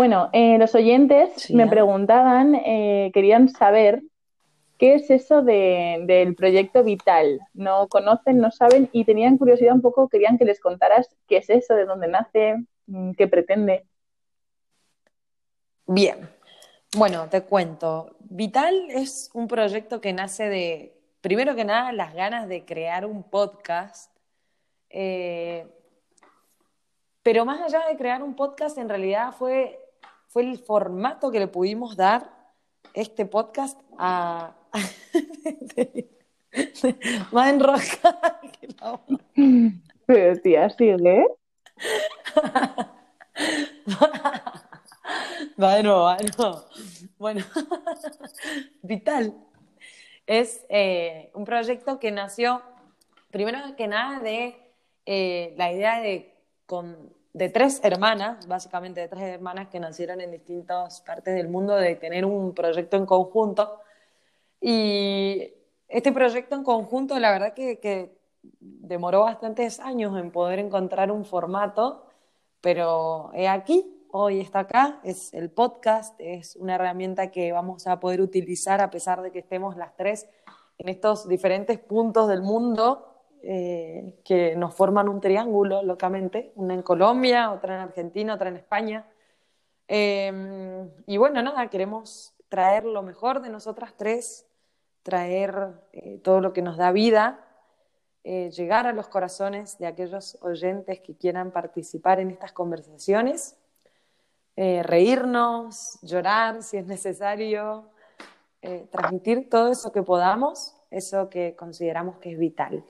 Bueno, eh, los oyentes Sí, me preguntaban, eh, querían saber qué es eso de- del proyecto Vital. No conocen, no saben y tenían curiosidad un poco, querían que les contaras qué es eso, de dónde nace, mm, qué pretende. Bien. Bueno, te cuento. Vital es un proyecto que nace de, primero que nada, las ganas de crear un podcast. Eh, pero más allá de crear un podcast, en realidad fue, fue el formato que le pudimos dar este podcast a... que la otra. Pero tía, sigue. Va de nuevo, va de nuevo. Bueno, Vital es eh, un proyecto que nació, primero que nada, de eh, la idea de, con, de tres hermanas, básicamente de tres hermanas que nacieron en distintas partes del mundo, de tener un proyecto en conjunto. Y este proyecto en conjunto, la verdad que, que demoró bastantes años en poder encontrar un formato, pero he aquí, hoy está acá, es el podcast, es una herramienta que vamos a poder utilizar a pesar de que estemos las tres en estos diferentes puntos del mundo eh, que nos forman un triángulo locamente, una en Colombia, otra en Argentina, otra en España. Eh, y bueno, nada, queremos traer lo mejor de nosotras tres, traer eh, todo lo que nos da vida, eh, llegar a los corazones de aquellos oyentes que quieran participar en estas conversaciones, reírnos, llorar si es necesario, transmitir todo eso que podamos, eso que consideramos que es vital.